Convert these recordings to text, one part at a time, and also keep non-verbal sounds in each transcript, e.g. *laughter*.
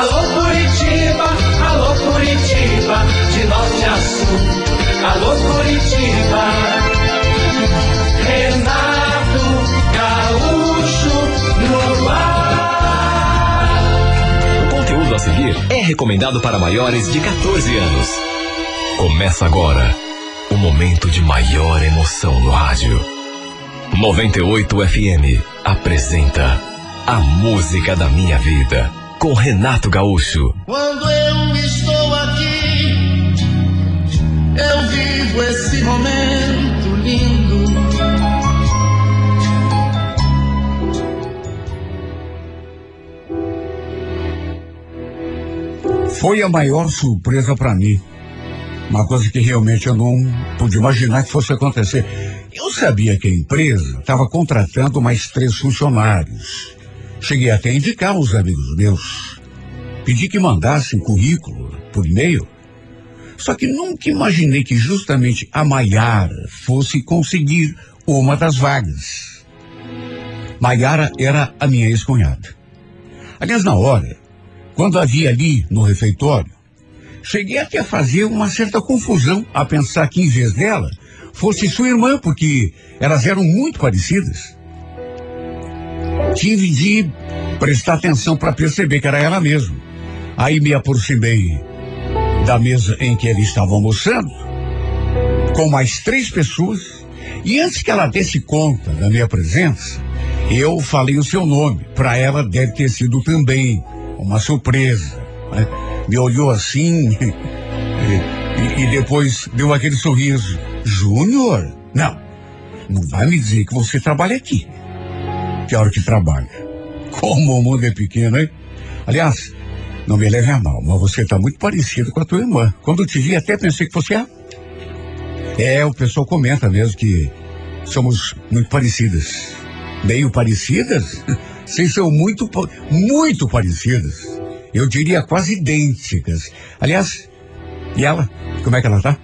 Alô Curitiba, alô Curitiba, de norte a sul. Alô Curitiba. Renato Gaúcho no ar. O conteúdo a seguir é recomendado para maiores de 14 anos. Começa agora o momento de maior emoção no rádio. 98 FM apresenta A Música da Minha Vida com Renato Gaúcho. Quando eu estou aqui, eu vivo esse momento lindo. Foi a maior surpresa para mim. Uma coisa que realmente eu não pude imaginar que fosse acontecer. Eu sabia que a empresa estava contratando mais três funcionários. Cheguei até a indicar aos amigos meus. Pedi que mandassem currículo por e-mail. Só que nunca imaginei que justamente a Maiara fosse conseguir uma das vagas. Maiara era a minha ex-cunhada. Aliás, na hora, quando havia ali no refeitório, cheguei até a fazer uma certa confusão a pensar que em vez dela fosse sua irmã, porque elas eram muito parecidas. Tive de prestar atenção para perceber que era ela mesma. Aí me aproximei da mesa em que ela estava almoçando, com mais três pessoas, e antes que ela desse conta da minha presença, eu falei o seu nome. Para ela deve ter sido também uma surpresa. Né? Me olhou assim *laughs* e, e depois deu aquele sorriso. Júnior? Não, não vai me dizer que você trabalha aqui. Que hora que trabalha? Como o mundo é pequeno, hein? Aliás, não me leve a mal, mas você está muito parecido com a tua irmã. Quando eu te vi, até pensei que fosse a. É, o pessoal comenta mesmo que somos muito parecidas. Meio parecidas? *laughs* Vocês são muito, muito parecidas. Eu diria quase idênticas. Aliás, e ela? Como é que ela tá?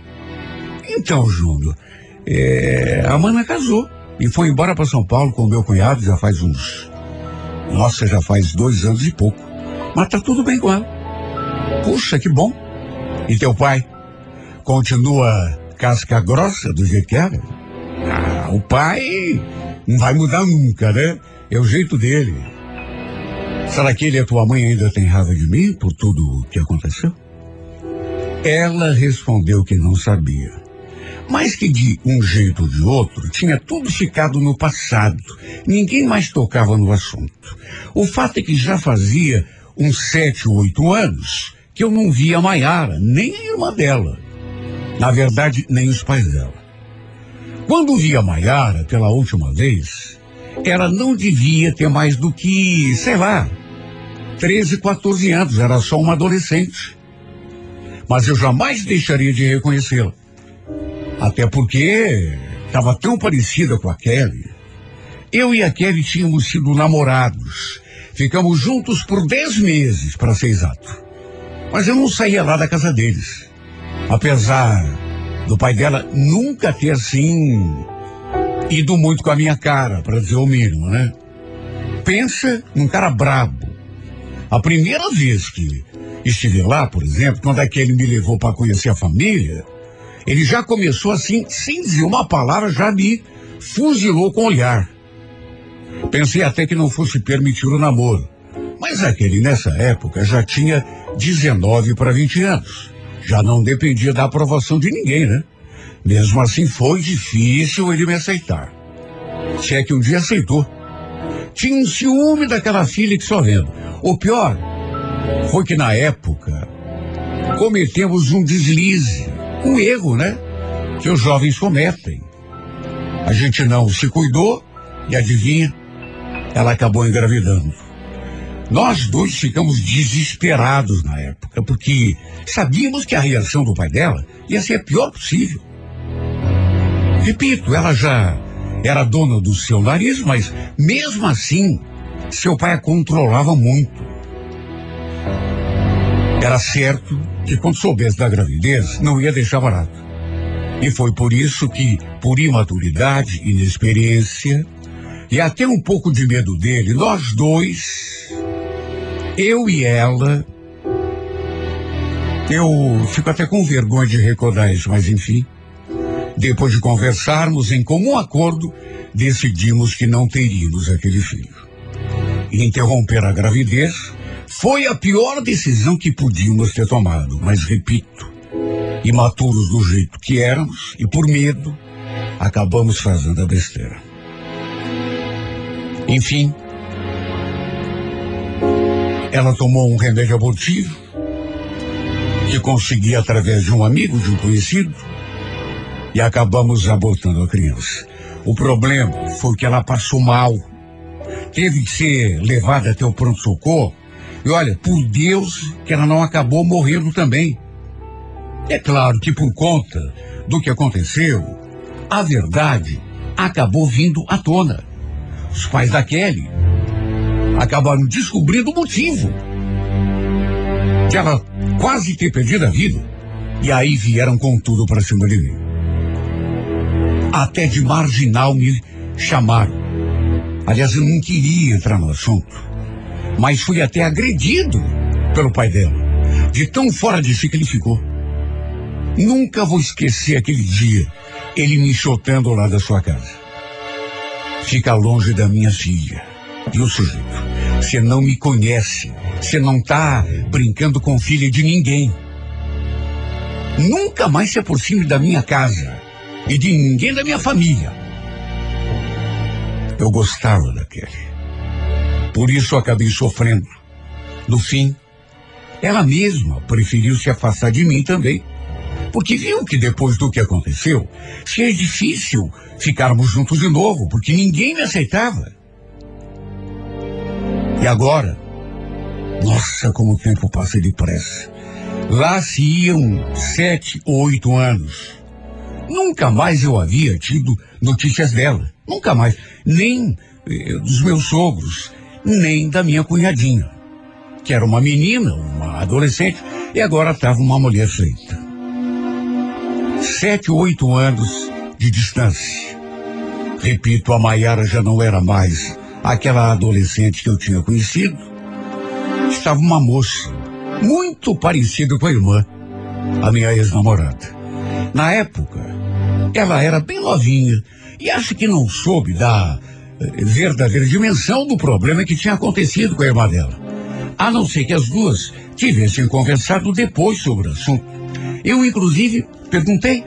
Então, Júnior, é, a Mana casou e foi embora para São Paulo com meu cunhado já faz uns. Nossa, já faz dois anos e pouco. Mas tá tudo bem com ela. Puxa, que bom. E teu pai? Continua casca grossa do jeito que era? Ah, o pai não vai mudar nunca, né? É o jeito dele. Será que ele e a tua mãe ainda têm raiva de mim por tudo o que aconteceu? Ela respondeu que não sabia. Mas que de um jeito ou de outro tinha tudo ficado no passado. Ninguém mais tocava no assunto. O fato é que já fazia uns sete ou oito anos que eu não via a Maiara, nem a irmã dela. Na verdade, nem os pais dela. Quando vi a Maiara pela última vez, ela não devia ter mais do que, sei lá, 13, 14 anos, era só uma adolescente. Mas eu jamais deixaria de reconhecê-la. Até porque estava tão parecida com a Kelly. Eu e a Kelly tínhamos sido namorados. Ficamos juntos por 10 meses, para ser exato. Mas eu não saía lá da casa deles. Apesar do pai dela nunca ter, assim, ido muito com a minha cara, para dizer o mínimo, né? Pensa num cara brabo. A primeira vez que estive lá, por exemplo, quando aquele me levou para conhecer a família, ele já começou assim, sem dizer uma palavra, já me fuzilou com o olhar. Pensei até que não fosse permitir o namoro. Mas aquele, nessa época, já tinha 19 para 20 anos. Já não dependia da aprovação de ninguém, né? Mesmo assim, foi difícil ele me aceitar. Se é que um dia aceitou. Tinha um ciúme daquela filha que só vendo. O pior foi que na época cometemos um deslize, um erro, né? Que os jovens cometem. A gente não se cuidou e adivinha, ela acabou engravidando. Nós dois ficamos desesperados na época, porque sabíamos que a reação do pai dela ia ser a pior possível. Repito, ela já era dona do seu nariz, mas mesmo assim, seu pai a controlava muito. Era certo que quando soubesse da gravidez, não ia deixar barato. E foi por isso que, por imaturidade, inexperiência e até um pouco de medo dele, nós dois, eu e ela, Eu fico até com vergonha de recordar isso, mas enfim. Depois de conversarmos em comum acordo, decidimos que não teríamos aquele filho. Interromper a gravidez foi a pior decisão que podíamos ter tomado, mas repito, imaturos do jeito que éramos e por medo, acabamos fazendo a besteira. Enfim, ela tomou um remédio abortivo que consegui através de um amigo, de um conhecido, e acabamos abortando a criança. O problema foi que ela passou mal. Teve que ser levada até o pronto-socorro. E olha, por Deus que ela não acabou morrendo também. É claro que por conta do que aconteceu, a verdade acabou vindo à tona. Os pais da Kelly acabaram descobrindo o motivo de ela quase ter perdido a vida. E aí vieram com tudo para cima de mim. Até de marginal me chamaram. Aliás, eu não queria entrar no assunto, mas fui até agredido pelo pai dela, de tão fora de si que ele ficou. Nunca vou esquecer aquele dia, ele me chotando lá da sua casa. Fica longe da minha filha. E o sujeito, você não me conhece, você não tá brincando com filha de ninguém. Nunca mais se aproxime da minha casa e de ninguém da minha família. Eu gostava daquele. Por isso acabei sofrendo. No fim, ela mesma preferiu se afastar de mim também. Porque viu que depois do que aconteceu, seria difícil ficarmos juntos de novo, porque ninguém me aceitava. E agora? Nossa, como o tempo passa depressa. Lá se iam sete ou oito anos. Nunca mais eu havia tido notícias dela. Nunca mais. Nem eh, dos meus sogros, nem da minha cunhadinha. Que era uma menina, uma adolescente, e agora estava uma mulher feita. Sete oito anos de distância. Repito, a Maiara já não era mais aquela adolescente que eu tinha conhecido. Estava uma moça, muito parecida com a irmã, a minha ex-namorada. Na época, ela era bem novinha e acho que não soube da eh, verdadeira dimensão do problema que tinha acontecido com a irmã dela. A não ser que as duas tivessem conversado depois sobre o assunto. Eu, inclusive, perguntei.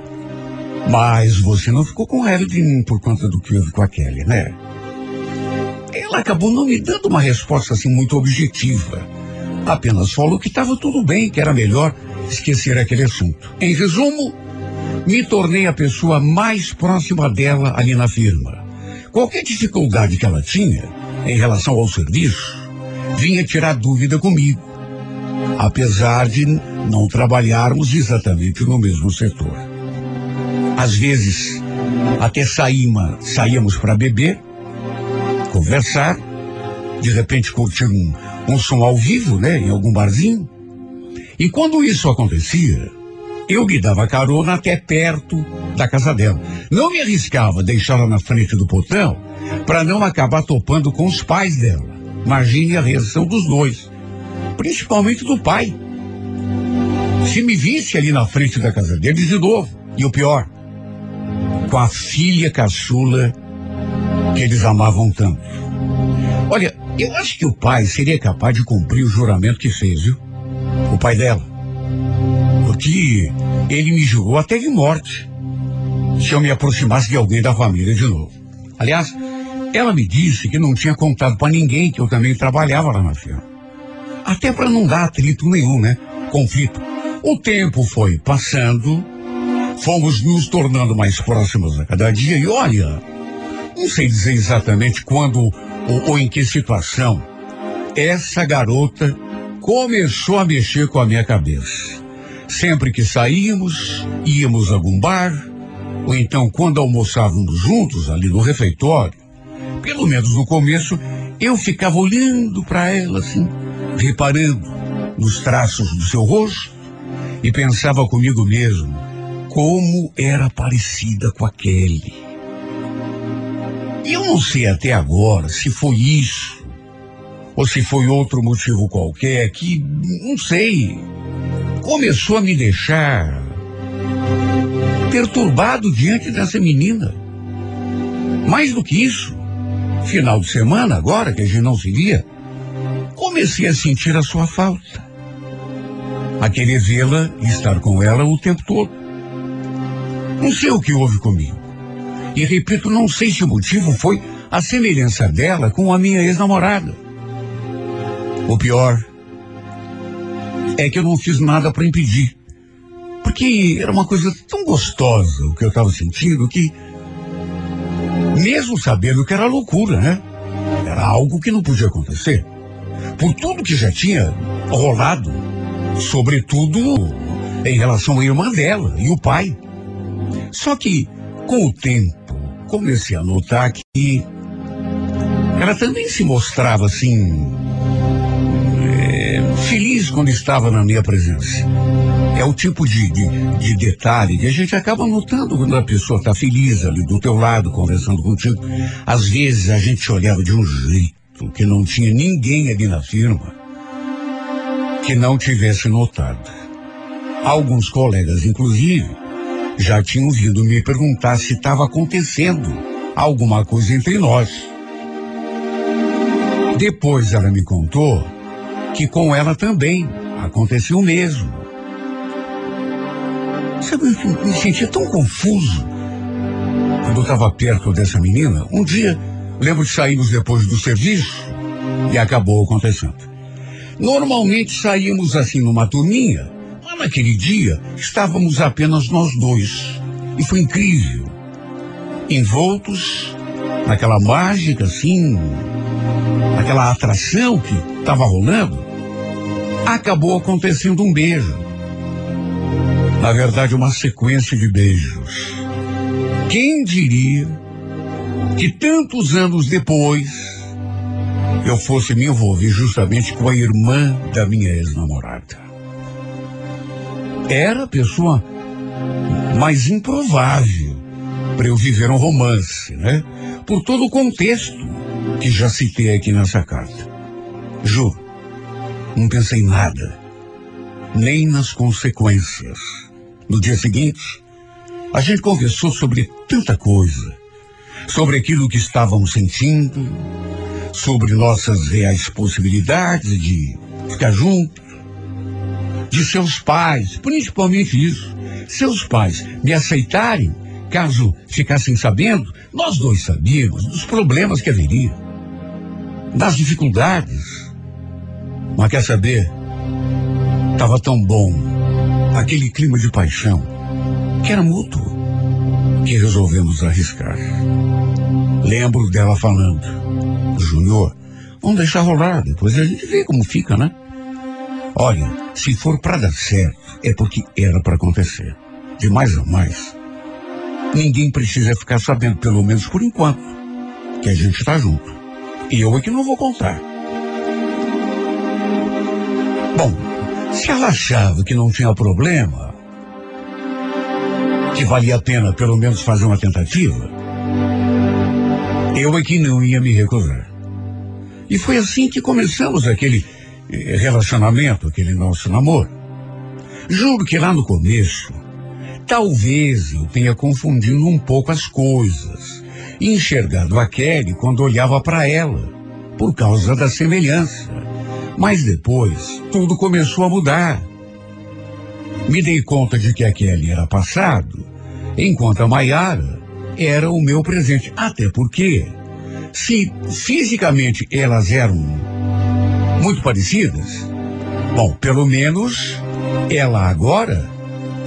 Mas você não ficou com raiva de mim por conta do que houve com a Kelly, né? Ela acabou não me dando uma resposta assim muito objetiva. Apenas falou que estava tudo bem, que era melhor esquecer aquele assunto. Em resumo, me tornei a pessoa mais próxima dela ali na firma. Qualquer dificuldade que ela tinha em relação ao serviço, vinha tirar dúvida comigo. Apesar de não trabalharmos exatamente no mesmo setor. Às vezes, até saíma, saíamos para beber, conversar, de repente curtir um, um som ao vivo, né, em algum barzinho. E quando isso acontecia, eu me dava carona até perto da casa dela. Não me arriscava deixá-la na frente do portão para não acabar topando com os pais dela. Imagine a reação dos dois, principalmente do pai. Se me visse ali na frente da casa deles de novo, e o pior, com a filha caçula que eles amavam tanto. Olha, eu acho que o pai seria capaz de cumprir o juramento que fez, viu? O pai dela. Porque ele me julgou até de morte se eu me aproximasse de alguém da família de novo. Aliás, ela me disse que não tinha contado para ninguém que eu também trabalhava lá na firma. Até para não dar atrito nenhum, né? Conflito. O tempo foi passando, fomos nos tornando mais próximos a cada dia e olha, não sei dizer exatamente quando ou, ou em que situação essa garota começou a mexer com a minha cabeça. Sempre que saíamos, íamos a algum bar, ou então quando almoçávamos juntos ali no refeitório, pelo menos no começo, eu ficava olhando para ela assim, reparando nos traços do seu rosto e pensava comigo mesmo como era parecida com aquele. E eu não sei até agora se foi isso ou se foi outro motivo qualquer que não sei começou a me deixar perturbado diante dessa menina. Mais do que isso, final de semana, agora que a gente não se via, comecei a sentir a sua falta. A querer vê-la e estar com ela o tempo todo. Não sei o que houve comigo. E repito, não sei se o motivo foi a semelhança dela com a minha ex-namorada. O pior é que eu não fiz nada para impedir. Porque era uma coisa tão gostosa o que eu estava sentindo que, mesmo sabendo que era loucura, né? Era algo que não podia acontecer. Por tudo que já tinha rolado, sobretudo em relação à irmã dela e o pai. Só que, com o tempo, comecei a notar que ela também se mostrava assim. Feliz quando estava na minha presença. É o tipo de, de, de, detalhe que a gente acaba notando quando a pessoa está feliz ali do teu lado, conversando contigo. Às vezes a gente olhava de um jeito que não tinha ninguém ali na firma que não tivesse notado. Alguns colegas, inclusive, já tinham vindo me perguntar se estava acontecendo alguma coisa entre nós. Depois ela me contou que com ela também aconteceu o mesmo. Sabe, eu me sentia tão confuso quando eu estava perto dessa menina. Um dia, lembro de sairmos depois do serviço e acabou acontecendo. Normalmente saímos assim numa turminha, mas naquele dia estávamos apenas nós dois. E foi incrível. Envoltos naquela mágica assim, naquela atração que estava rolando, acabou acontecendo um beijo. Na verdade, uma sequência de beijos. Quem diria que tantos anos depois eu fosse me envolver justamente com a irmã da minha ex-namorada? Era a pessoa mais improvável para eu viver um romance, né? Por todo o contexto que já citei aqui nessa carta. Juro, não pensei em nada, nem nas consequências. No dia seguinte, a gente conversou sobre tanta coisa. Sobre aquilo que estávamos sentindo, sobre nossas reais possibilidades de ficar juntos, de seus pais, principalmente isso. Seus pais me aceitarem caso ficassem sabendo, nós dois sabíamos dos problemas que haveria, das dificuldades. Mas quer saber? Estava tão bom aquele clima de paixão, que era mútuo, que resolvemos arriscar. Lembro dela falando, Júnior, vamos deixar rolar, depois a gente vê como fica, né? Olha, se for para dar certo, é porque era para acontecer. De mais a mais, ninguém precisa ficar sabendo, pelo menos por enquanto, que a gente está junto. E eu é que não vou contar. Se ela achava que não tinha problema, que valia a pena pelo menos fazer uma tentativa, eu é que não ia me recusar. E foi assim que começamos aquele eh, relacionamento, aquele nosso namoro. Juro que lá no começo, talvez eu tenha confundido um pouco as coisas, enxergado a Kelly quando olhava para ela, por causa da semelhança. Mas depois, tudo começou a mudar. Me dei conta de que a Kelly era passado, enquanto a Maiara era o meu presente. Até porque, se fisicamente elas eram muito parecidas, bom, pelo menos ela agora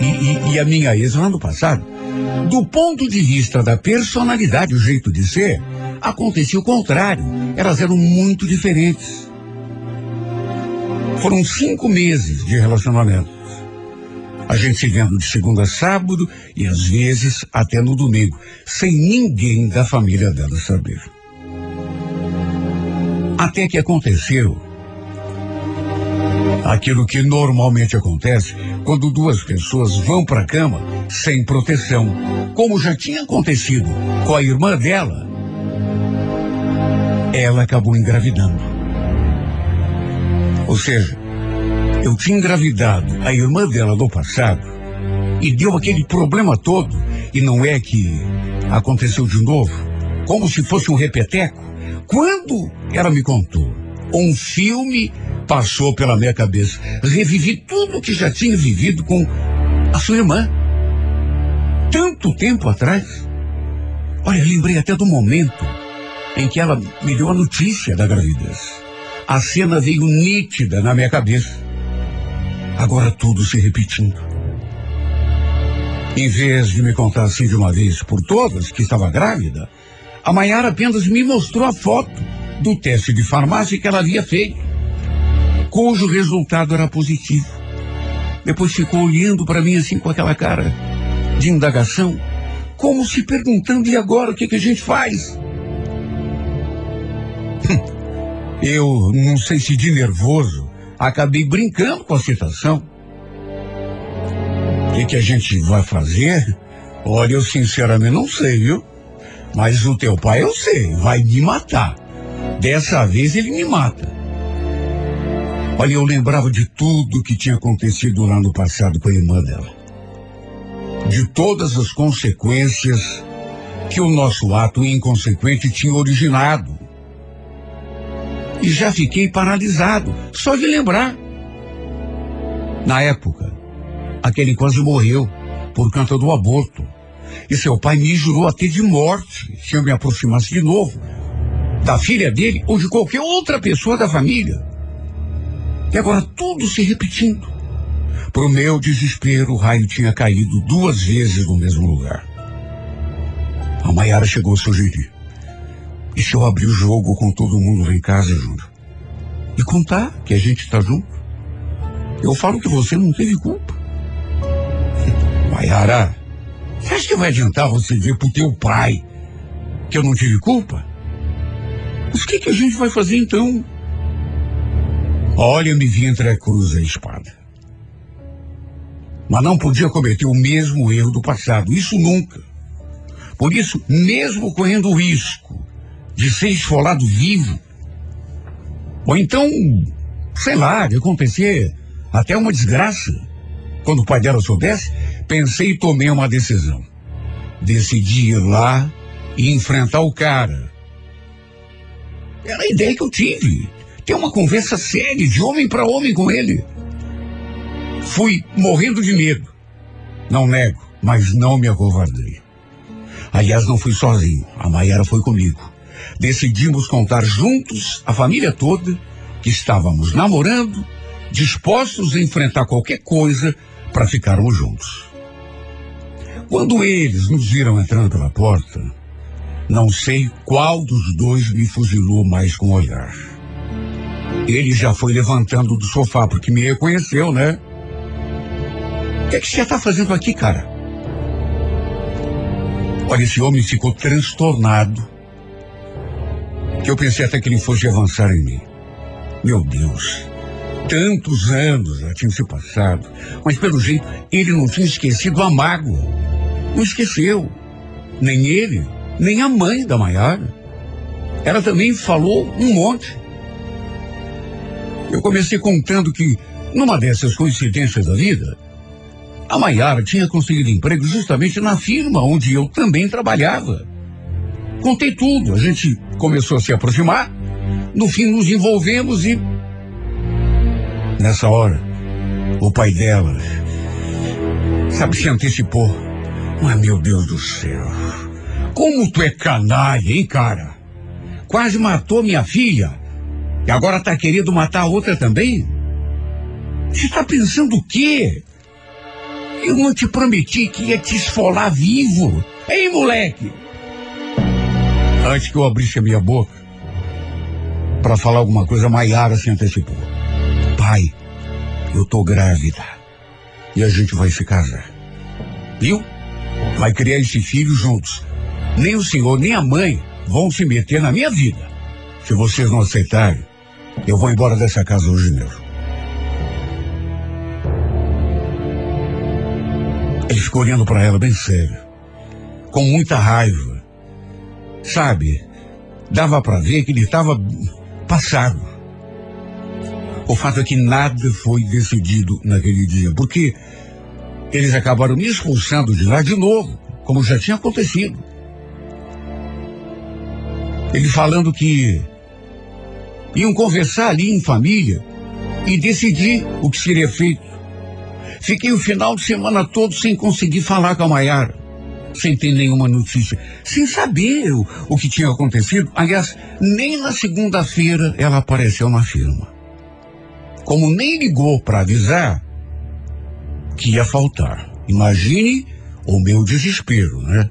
e, e, e a minha ex no ano passado, do ponto de vista da personalidade, o jeito de ser, acontecia o contrário. Elas eram muito diferentes. Foram cinco meses de relacionamento. A gente se vendo de segunda a sábado e às vezes até no domingo, sem ninguém da família dela saber. Até que aconteceu aquilo que normalmente acontece quando duas pessoas vão para a cama sem proteção, como já tinha acontecido com a irmã dela. Ela acabou engravidando. Ou seja, Eu tinha engravidado a irmã dela no passado e deu aquele problema todo. E não é que aconteceu de novo, como se fosse um repeteco. Quando ela me contou, um filme passou pela minha cabeça. Revivi tudo que já tinha vivido com a sua irmã. Tanto tempo atrás. Olha, lembrei até do momento em que ela me deu a notícia da gravidez. A cena veio nítida na minha cabeça. Agora tudo se repetindo. Em vez de me contar assim de uma vez por todas que estava grávida, a Maiara apenas me mostrou a foto do teste de farmácia que ela havia feito, cujo resultado era positivo. Depois ficou olhando para mim assim com aquela cara de indagação, como se perguntando: e agora o que, que a gente faz? Eu não sei se de nervoso acabei brincando com a situação. O que, que a gente vai fazer? Olha, eu sinceramente não sei, viu? Mas o teu pai eu sei, vai me matar. Dessa vez ele me mata. Olha, eu lembrava de tudo que tinha acontecido lá no passado com a irmã dela. De todas as consequências que o nosso ato inconsequente tinha originado. E já fiquei paralisado, só de lembrar. Na época, aquele quase morreu por conta do aborto. E seu pai me jurou até de morte se eu me aproximasse de novo da filha dele ou de qualquer outra pessoa da família. E agora tudo se repetindo. Pro meu desespero, o raio tinha caído duas vezes no mesmo lugar. A Maiara chegou a sugerir. Se eu abrir o jogo com todo mundo lá em casa, Júnior? E contar que a gente está junto? Eu falo que você não teve culpa. *laughs* Maiara, você acha que vai adiantar você ver pro teu pai que eu não tive culpa? Mas o que, que a gente vai fazer então? Olha, me vi entre a cruz e a espada. Mas não podia cometer o mesmo erro do passado, isso nunca. Por isso, mesmo correndo risco de ser esfolado vivo, ou então, sei lá, de acontecer até uma desgraça, quando o pai dela soubesse, pensei e tomei uma decisão. Decidi ir lá e enfrentar o cara. Era a ideia que eu tive. Ter uma conversa séria, de homem para homem com ele. Fui morrendo de medo. Não nego, mas não me acovardei. Aliás, não fui sozinho. A Maiara foi comigo. Decidimos contar juntos, a família toda, que estávamos namorando, dispostos a enfrentar qualquer coisa para ficarmos juntos. Quando eles nos viram entrando pela porta, não sei qual dos dois me fuzilou mais com o olhar. Ele já foi levantando do sofá porque me reconheceu, né? O que, é que você está fazendo aqui, cara? Olha, esse homem ficou transtornado. Que eu pensei até que ele fosse avançar em mim. Meu Deus, tantos anos já tinham se passado, mas pelo jeito ele não tinha esquecido a mágoa. Não esqueceu. Nem ele, nem a mãe da Maiara. Ela também falou um monte. Eu comecei contando que, numa dessas coincidências da vida, a Maiara tinha conseguido emprego justamente na firma onde eu também trabalhava. Contei tudo, a gente começou a se aproximar, no fim nos envolvemos e. Nessa hora, o pai dela, sabe, se antecipou. Mas, meu Deus do céu, como tu é canalha, hein, cara? Quase matou minha filha. E agora tá querendo matar a outra também? Você tá pensando o quê? Eu não te prometi que ia te esfolar vivo. Hein, moleque? Antes que eu abrisse a minha boca para falar alguma coisa, Maiara se antecipou. Pai, eu tô grávida. E a gente vai se casar. Viu? Vai criar esse filho juntos. Nem o senhor, nem a mãe vão se meter na minha vida. Se vocês não aceitarem, eu vou embora dessa casa hoje mesmo. Ele ficou olhando para ela bem sério, com muita raiva. Sabe, dava para ver que ele estava passado. O fato é que nada foi decidido naquele dia, porque eles acabaram me expulsando de lá de novo, como já tinha acontecido. Ele falando que iam conversar ali em família e decidir o que seria feito. Fiquei o final de semana todo sem conseguir falar com a Maiara, sem ter nenhuma notícia, sem saber o, o que tinha acontecido. Aliás, nem na segunda-feira ela apareceu na firma. Como nem ligou para avisar que ia faltar. Imagine o meu desespero, né?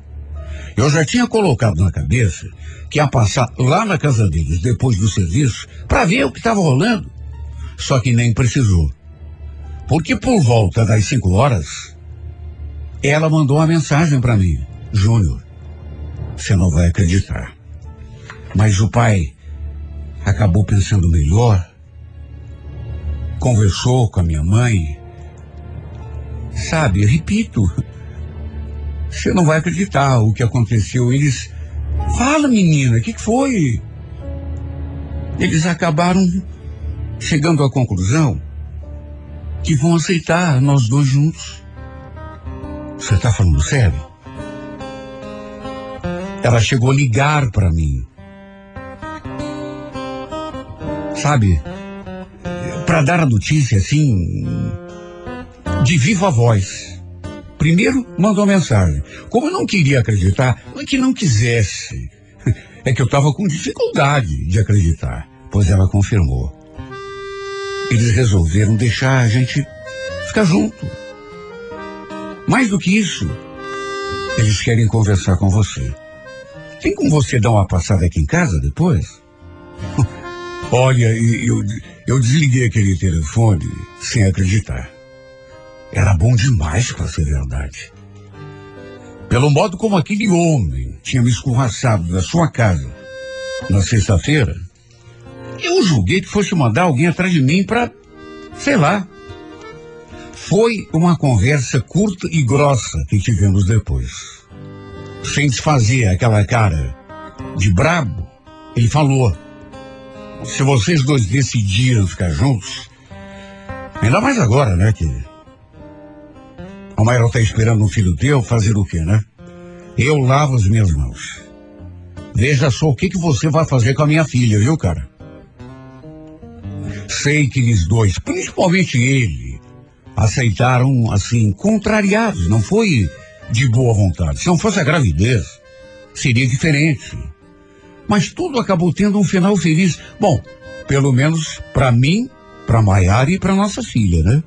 Eu já tinha colocado na cabeça que ia passar lá na casa deles depois do serviço para ver o que estava rolando. Só que nem precisou. Porque por volta das cinco horas, ela mandou uma mensagem para mim. Júnior, você não vai acreditar. Mas o pai acabou pensando melhor, conversou com a minha mãe. Sabe, repito, você não vai acreditar o que aconteceu. Eles. Fala, menina, o que, que foi? Eles acabaram chegando à conclusão que vão aceitar nós dois juntos. Você está falando sério? Ela chegou a ligar para mim. Sabe? Para dar a notícia assim, de viva voz. Primeiro mandou mensagem. Como eu não queria acreditar, não é que não quisesse. *laughs* É que eu estava com dificuldade de acreditar, pois ela confirmou. Eles resolveram deixar a gente ficar junto. Mais do que isso, eles querem conversar com você. Tem como você dar uma passada aqui em casa depois? *laughs* Olha, eu, eu desliguei aquele telefone sem acreditar. Era bom demais para ser verdade. Pelo modo como aquele homem tinha me escorraçado da sua casa na sexta-feira, eu julguei que fosse mandar alguém atrás de mim para, sei lá. Foi uma conversa curta e grossa que tivemos depois. Sem desfazer aquela cara de brabo, ele falou: se vocês dois decidiram ficar juntos, ainda mais agora, né, que a Mayra está esperando um filho teu fazer o quê, né? Eu lavo as minhas mãos. Veja só o que, que você vai fazer com a minha filha, viu, cara? Sei que eles dois, principalmente ele, aceitaram assim, contrariados, não foi de boa vontade. Se não fosse a gravidez, seria diferente. Mas tudo acabou tendo um final feliz. Bom, pelo menos para mim, para Maiara e para nossa filha, né?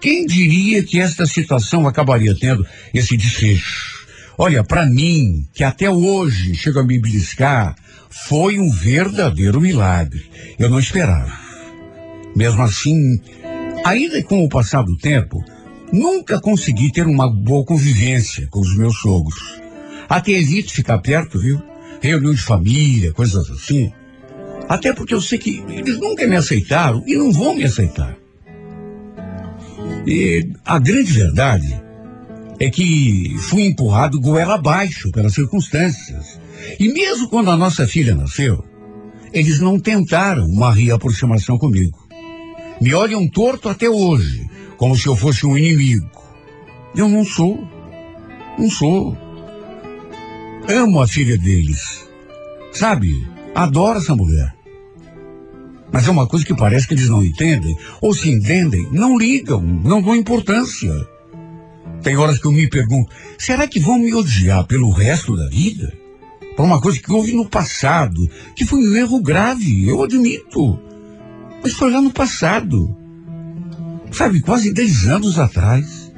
Quem diria que esta situação acabaria tendo esse desfecho? Olha, para mim, que até hoje chega a me beliscar, foi um verdadeiro milagre. Eu não esperava. Mesmo assim, ainda com o passar do tempo, nunca consegui ter uma boa convivência com os meus sogros. Até evito ficar perto, viu? Reunião de família, coisas assim. Até porque eu sei que eles nunca me aceitaram e não vão me aceitar. E a grande verdade é que fui empurrado goela abaixo pelas circunstâncias. E mesmo quando a nossa filha nasceu, eles não tentaram uma reaproximação comigo. Me olham torto até hoje, como se eu fosse um inimigo. Eu não sou. Não sou. Amo a filha deles. Sabe? Adoro essa mulher. Mas é uma coisa que parece que eles não entendem. Ou se entendem, não ligam, não dão importância. Tem horas que eu me pergunto, será que vão me odiar pelo resto da vida? Por uma coisa que houve no passado, que foi um erro grave, eu admito. Mas foi lá no passado. Sabe, quase 10 anos atrás.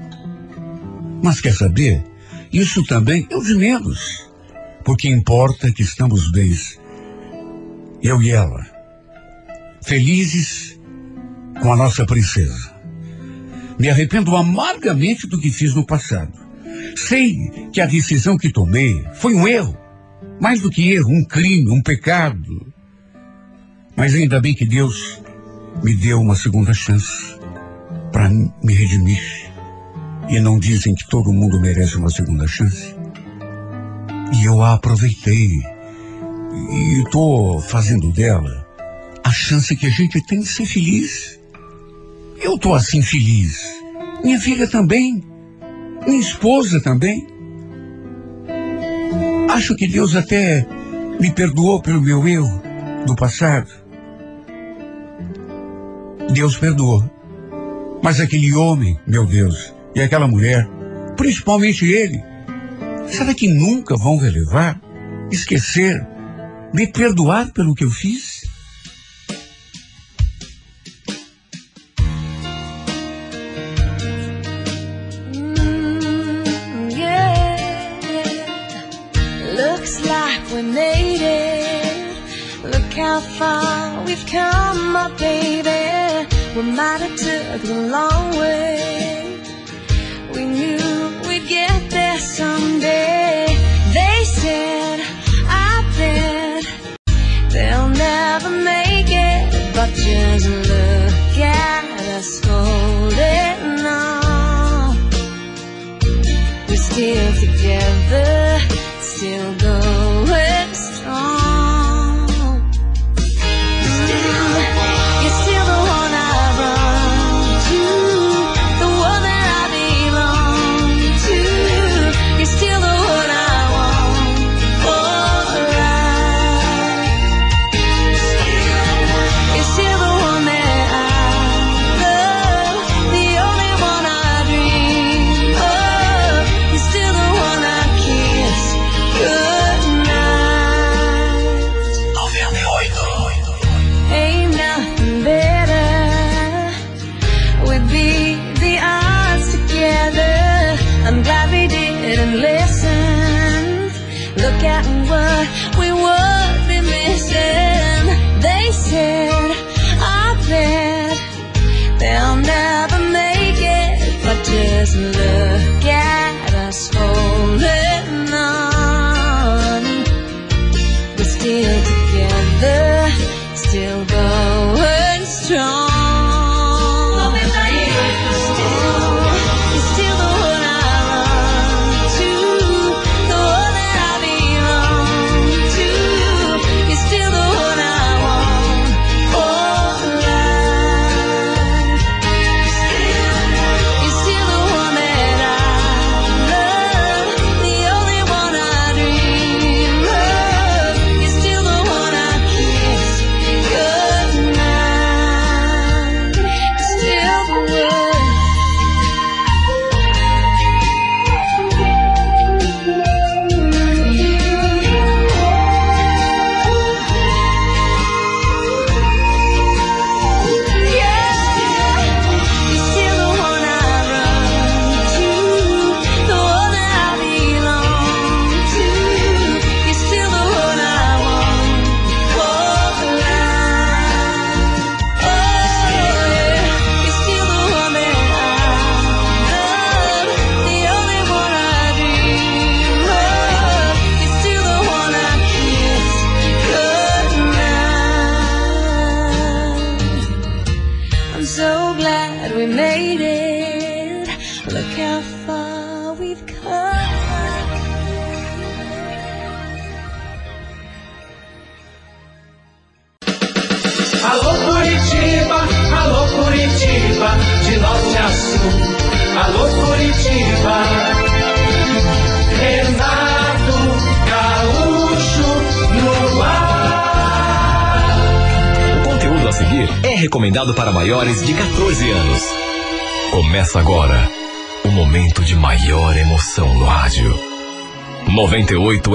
Mas quer saber? Isso também é o de menos. Porque importa que estamos bem. Eu e ela. Felizes com a nossa princesa. Me arrependo amargamente do que fiz no passado. Sei que a decisão que tomei foi um erro. Mais do que erro, um crime, um pecado. Mas ainda bem que Deus me deu uma segunda chance para me redimir. E não dizem que todo mundo merece uma segunda chance. E eu a aproveitei. E estou fazendo dela a chance que a gente tem de ser feliz. Eu tô assim feliz. Minha filha também. Minha esposa também. Acho que Deus até me perdoou pelo meu erro do passado. Deus perdoou. Mas aquele homem, meu Deus, e aquela mulher, principalmente ele, será que nunca vão relevar, esquecer, me perdoar pelo que eu fiz? Mm, how far we've come, my baby. Might have took the long way.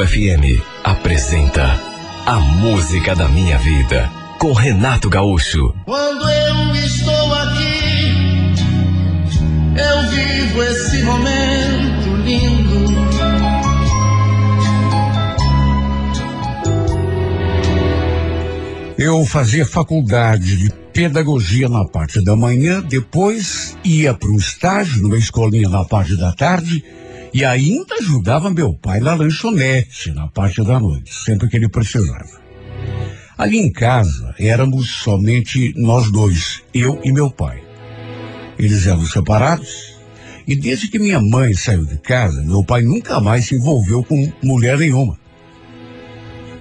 FM apresenta A Música da Minha Vida com Renato Gaúcho. Quando eu estou aqui, eu vivo esse momento lindo. Eu fazia faculdade de pedagogia na parte da manhã, depois ia para um estágio numa escolinha na parte da tarde e ainda ajudava meu pai na lanchonete na parte da noite, sempre que ele precisava. Ali em casa éramos somente nós dois, eu e meu pai. Eles eram separados e desde que minha mãe saiu de casa, meu pai nunca mais se envolveu com mulher nenhuma.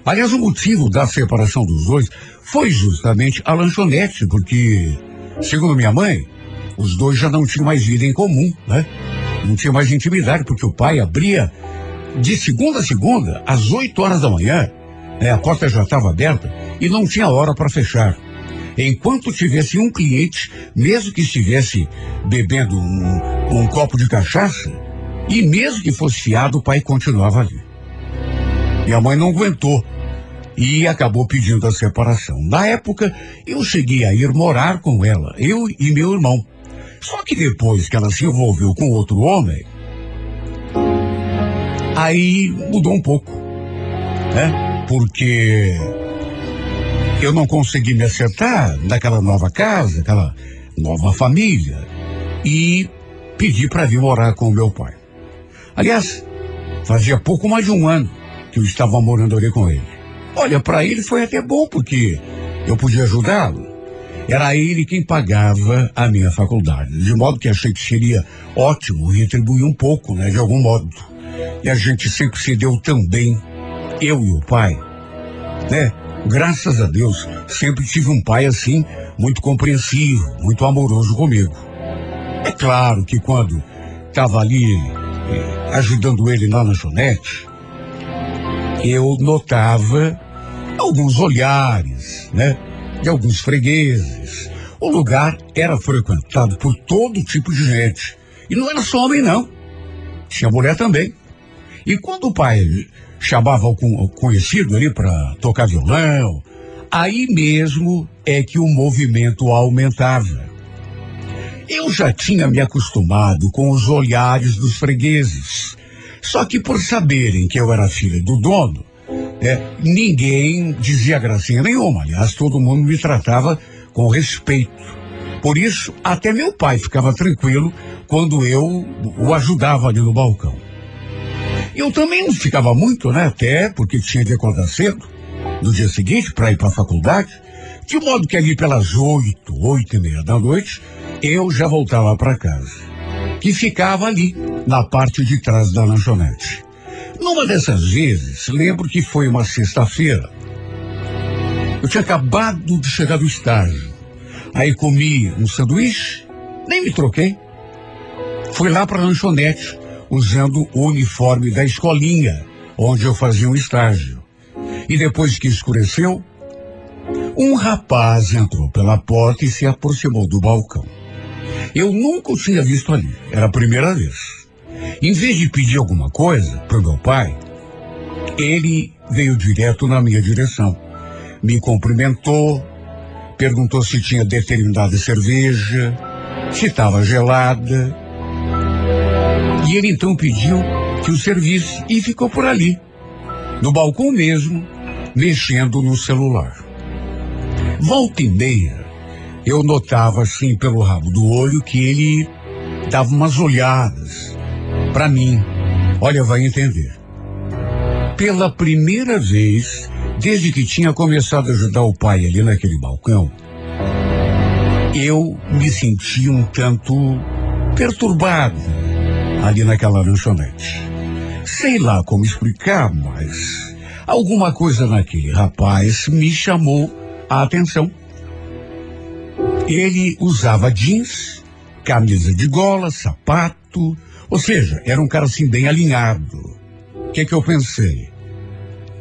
Aliás, o motivo da separação dos dois foi justamente a lanchonete, porque, segundo minha mãe, os dois já não tinham mais vida em comum, né? Não tinha mais intimidade, porque o pai abria de segunda a segunda, às 8 horas da manhã, né? a porta já estava aberta e não tinha hora para fechar. Enquanto tivesse um cliente, mesmo que estivesse bebendo um, um copo de cachaça, e mesmo que fosse fiado, o pai continuava ali. Minha mãe não aguentou e acabou pedindo a separação. Na época, eu cheguei a ir morar com ela, eu e meu irmão. Só que depois que ela se envolveu com outro homem, aí mudou um pouco, né? Porque eu não consegui me acertar naquela nova casa, aquela nova família e pedi para vir morar com o meu pai. Aliás, fazia pouco mais de um ano que eu estava morando ali com ele. Olha, para ele foi até bom porque eu podia ajudá-lo. Era ele quem pagava a minha faculdade, de modo que achei que seria ótimo retribuir um pouco, né, de algum modo. E a gente sempre se deu tão bem, eu e o pai, né? Graças a Deus, sempre tive um pai assim, muito compreensivo, muito amoroso comigo. É claro que quando estava ali eh, ajudando ele na lanchonete, eu notava alguns olhares, né? De alguns fregueses. O lugar era frequentado por todo tipo de gente. E não era só homem, não. Tinha mulher também. E quando o pai chamava o conhecido ali para tocar violão, aí mesmo é que o movimento aumentava. Eu já tinha me acostumado com os olhares dos fregueses. Só que por saberem que eu era filha do dono, é, ninguém dizia gracinha nenhuma. Aliás, todo mundo me tratava com respeito. Por isso, até meu pai ficava tranquilo quando eu o ajudava ali no balcão. Eu também não ficava muito, né? Até porque tinha de acordar cedo, no dia seguinte, para ir para a faculdade. De modo que ali pelas oito, oito e meia da noite, eu já voltava para casa. Que ficava ali, na parte de trás da lanchonete. Numa dessas vezes, lembro que foi uma sexta-feira. Eu tinha acabado de chegar do estágio. Aí comi um sanduíche, nem me troquei. Fui lá para a lanchonete, usando o uniforme da escolinha, onde eu fazia um estágio. E depois que escureceu, um rapaz entrou pela porta e se aproximou do balcão. Eu nunca o tinha visto ali, era a primeira vez. Em vez de pedir alguma coisa para meu pai, ele veio direto na minha direção. Me cumprimentou, perguntou se tinha determinada cerveja, se estava gelada. E ele então pediu que o servisse e ficou por ali, no balcão mesmo, mexendo no celular. Volta e meia, eu notava assim pelo rabo do olho que ele dava umas olhadas para mim. Olha, vai entender. Pela primeira vez, desde que tinha começado a ajudar o pai ali naquele balcão, eu me senti um tanto perturbado ali naquela lanchonete. Sei lá como explicar, mas alguma coisa naquele rapaz me chamou a atenção. Ele usava jeans, camisa de gola, sapato, ou seja, era um cara assim bem alinhado. O que, que eu pensei?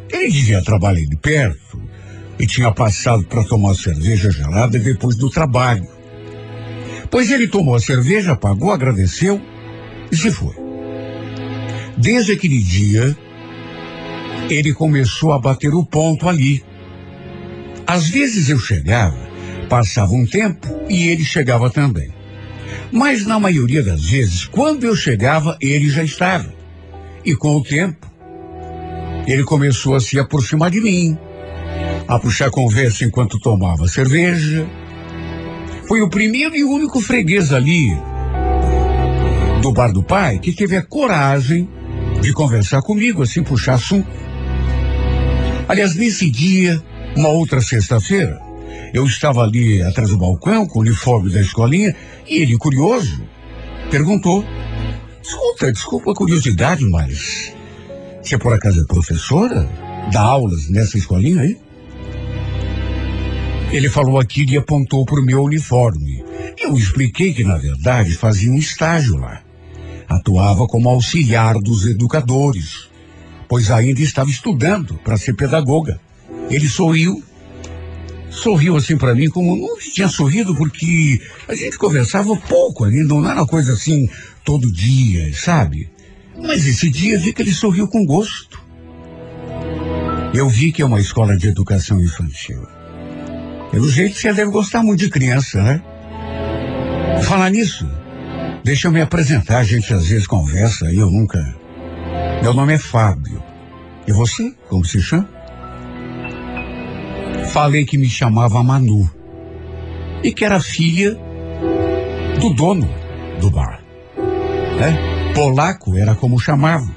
Ele devia trabalhar de perto e tinha passado para tomar cerveja gelada depois do trabalho. Pois ele tomou a cerveja, pagou, agradeceu e se foi. Desde aquele dia, ele começou a bater o ponto ali. Às vezes eu chegava, passava um tempo e ele chegava também. Mas na maioria das vezes, quando eu chegava, ele já estava. E com o tempo, ele começou a se aproximar de mim, a puxar conversa enquanto tomava cerveja. Foi o primeiro e único freguês ali do bar do pai que teve a coragem de conversar comigo, assim, puxar assunto. Aliás, nesse dia, uma outra sexta-feira, eu estava ali atrás do balcão com o uniforme da escolinha e ele, curioso, perguntou: Escuta, desculpa a curiosidade, mas você por acaso é professora? dar aulas nessa escolinha aí? Ele falou aquilo e apontou para o meu uniforme. Eu expliquei que, na verdade, fazia um estágio lá. Atuava como auxiliar dos educadores, pois ainda estava estudando para ser pedagoga. Ele sorriu, sorriu assim para mim como não tinha sorrido porque a gente conversava pouco ali, não era uma coisa assim todo dia, sabe? Mas esse dia vi que ele sorriu com gosto. Eu vi que é uma escola de educação infantil. Pelo jeito você deve gostar muito de criança, né? Falar nisso, deixa eu me apresentar, a gente às vezes conversa e eu nunca. Meu nome é Fábio. E você, como se chama? Falei que me chamava Manu e que era filha do dono do bar. Né? Polaco era como chamavam.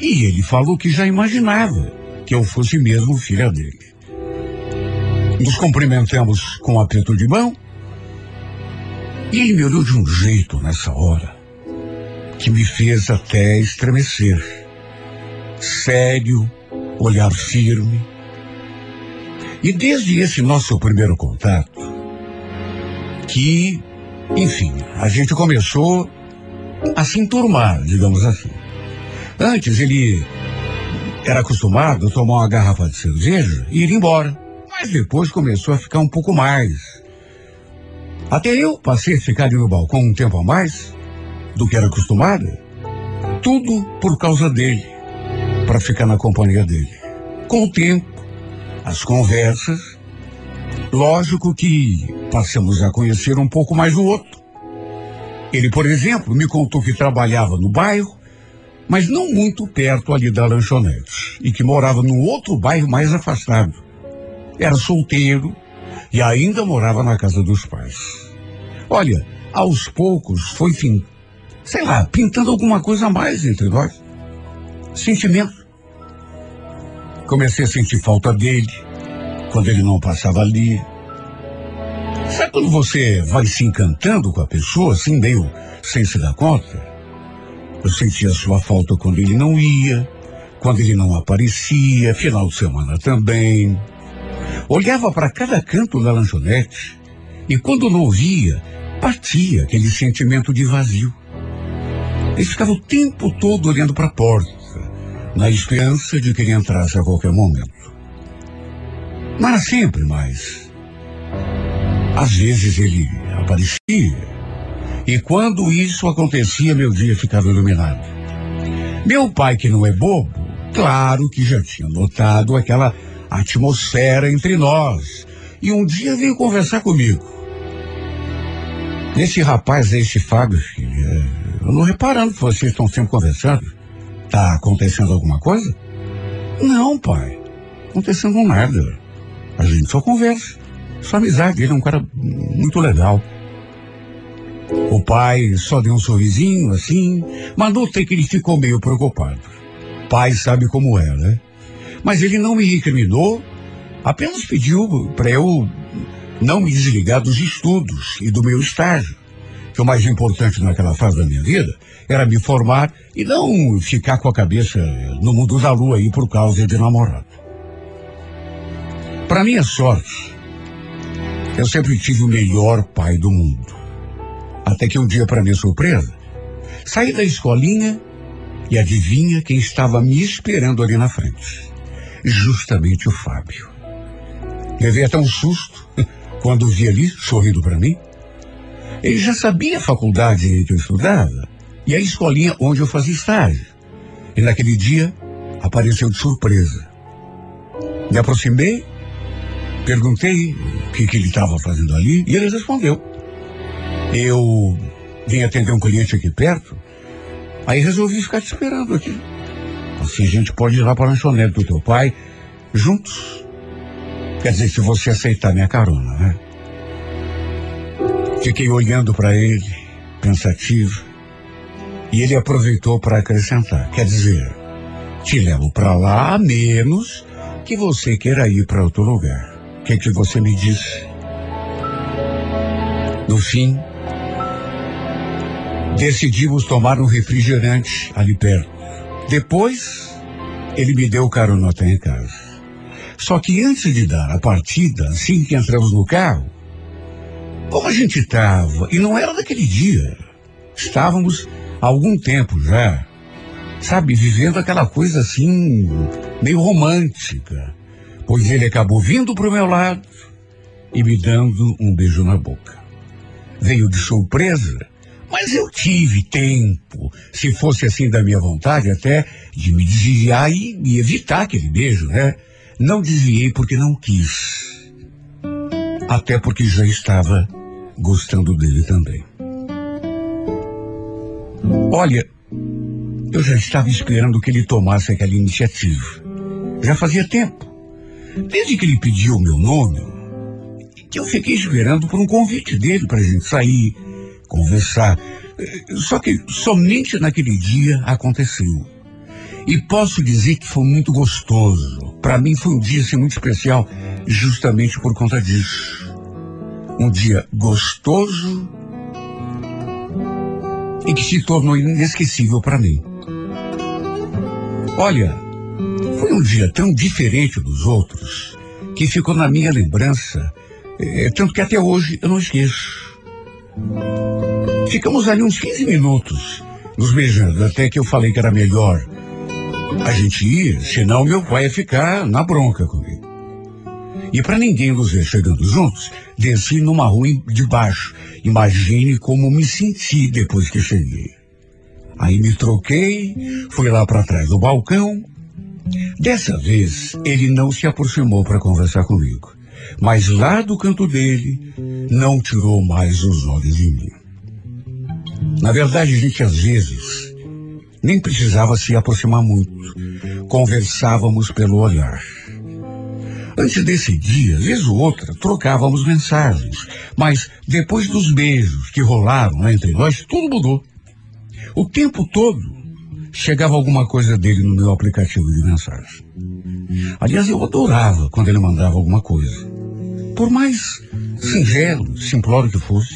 E ele falou que já imaginava que eu fosse mesmo filha dele. Nos cumprimentamos com um aperto de mão. E ele me olhou de um jeito nessa hora que me fez até estremecer. Sério, olhar firme. E desde esse nosso primeiro contato, que, enfim, a gente começou a se enturmar, digamos assim. Antes ele era acostumado a tomar uma garrafa de cerveja e ir embora. Mas depois começou a ficar um pouco mais. Até eu passei a ficar ali no balcão um tempo a mais do que era acostumado. Tudo por causa dele, para ficar na companhia dele. Com o tempo, as conversas, lógico que passamos a conhecer um pouco mais o outro. Ele, por exemplo, me contou que trabalhava no bairro, mas não muito perto ali da lanchonete, e que morava num outro bairro mais afastado. Era solteiro e ainda morava na casa dos pais. Olha, aos poucos foi, fim, sei lá, pintando alguma coisa a mais entre nós. Sentimento. Comecei a sentir falta dele quando ele não passava ali. Sabe quando você vai se encantando com a pessoa, assim, meio sem se dar conta? Eu sentia sua falta quando ele não ia, quando ele não aparecia, final de semana também. Olhava para cada canto da lanchonete e quando não via, partia aquele sentimento de vazio. Ele ficava o tempo todo olhando para a porta, na esperança de que ele entrasse a qualquer momento. Não era sempre, mas às vezes ele aparecia. E quando isso acontecia, meu dia ficava iluminado. Meu pai, que não é bobo, claro que já tinha notado aquela atmosfera entre nós. E um dia veio conversar comigo. Esse rapaz, esse Fábio, filho, é, eu não reparando que vocês estão sempre conversando. Tá acontecendo alguma coisa? Não, pai. Acontecendo nada. A gente só conversa. Só amizade. Ele é um cara muito legal. O pai só deu um sorrisinho assim, mas notei que ele ficou meio preocupado. Pai sabe como é, né? Mas ele não me recriminou, apenas pediu para eu não me desligar dos estudos e do meu estágio. Que o mais importante naquela fase da minha vida era me formar e não ficar com a cabeça no mundo da lua aí por causa de namorado. Para minha sorte, eu sempre tive o melhor pai do mundo. Até que um dia, para minha surpresa, saí da escolinha e adivinha quem estava me esperando ali na frente? Justamente o Fábio. Levei até um susto *laughs* quando vi ali sorrindo para mim. Ele já sabia a faculdade que eu estudava e a escolinha onde eu fazia estágio. E naquele dia apareceu de surpresa. Me aproximei, perguntei o que, que ele estava fazendo ali e ele respondeu. Eu vim atender um cliente aqui perto, aí resolvi ficar te esperando aqui. Assim a gente pode ir lá para a lanchonete do teu pai, juntos. Quer dizer, se você aceitar minha carona, né? Fiquei olhando para ele, pensativo, e ele aproveitou para acrescentar. Quer dizer, te levo para lá a menos que você queira ir para outro lugar. O que, que você me disse? No fim, decidimos tomar um refrigerante ali perto. Depois, ele me deu carona até em casa. Só que antes de dar a partida, assim que entramos no carro, como a gente estava, e não era daquele dia, estávamos há algum tempo já, sabe, vivendo aquela coisa assim, meio romântica. Pois ele acabou vindo pro meu lado e me dando um beijo na boca. Veio de surpresa, mas eu tive tempo, se fosse assim da minha vontade, até de me desviar e, e evitar aquele beijo, né? Não desviei porque não quis. Até porque já estava gostando dele também. Olha, eu já estava esperando que ele tomasse aquela iniciativa. Já fazia tempo. Desde que ele pediu o meu nome, que eu fiquei esperando por um convite dele para a gente sair, conversar. Só que somente naquele dia aconteceu. E posso dizer que foi muito gostoso. Para mim foi um dia assim, muito especial, justamente por conta disso. Um dia gostoso e que se tornou inesquecível para mim. Olha, foi um dia tão diferente dos outros que ficou na minha lembrança, eh, tanto que até hoje eu não esqueço. Ficamos ali uns 15 minutos, nos beijando, até que eu falei que era melhor a gente ir, senão meu pai ia ficar na bronca comigo. E para ninguém nos ver chegando juntos, desci numa rua de baixo. Imagine como me senti depois que cheguei. Aí me troquei, fui lá para trás do balcão. Dessa vez, ele não se aproximou para conversar comigo. Mas lá do canto dele, não tirou mais os olhos de mim. Na verdade, a gente às vezes nem precisava se aproximar muito. Conversávamos pelo olhar. Antes desse dia, vez ou outra, trocávamos mensagens. Mas depois dos beijos que rolaram entre nós, tudo mudou. O tempo todo chegava alguma coisa dele no meu aplicativo de mensagem. Aliás, eu adorava quando ele mandava alguma coisa. Por mais singelo, simplório que fosse.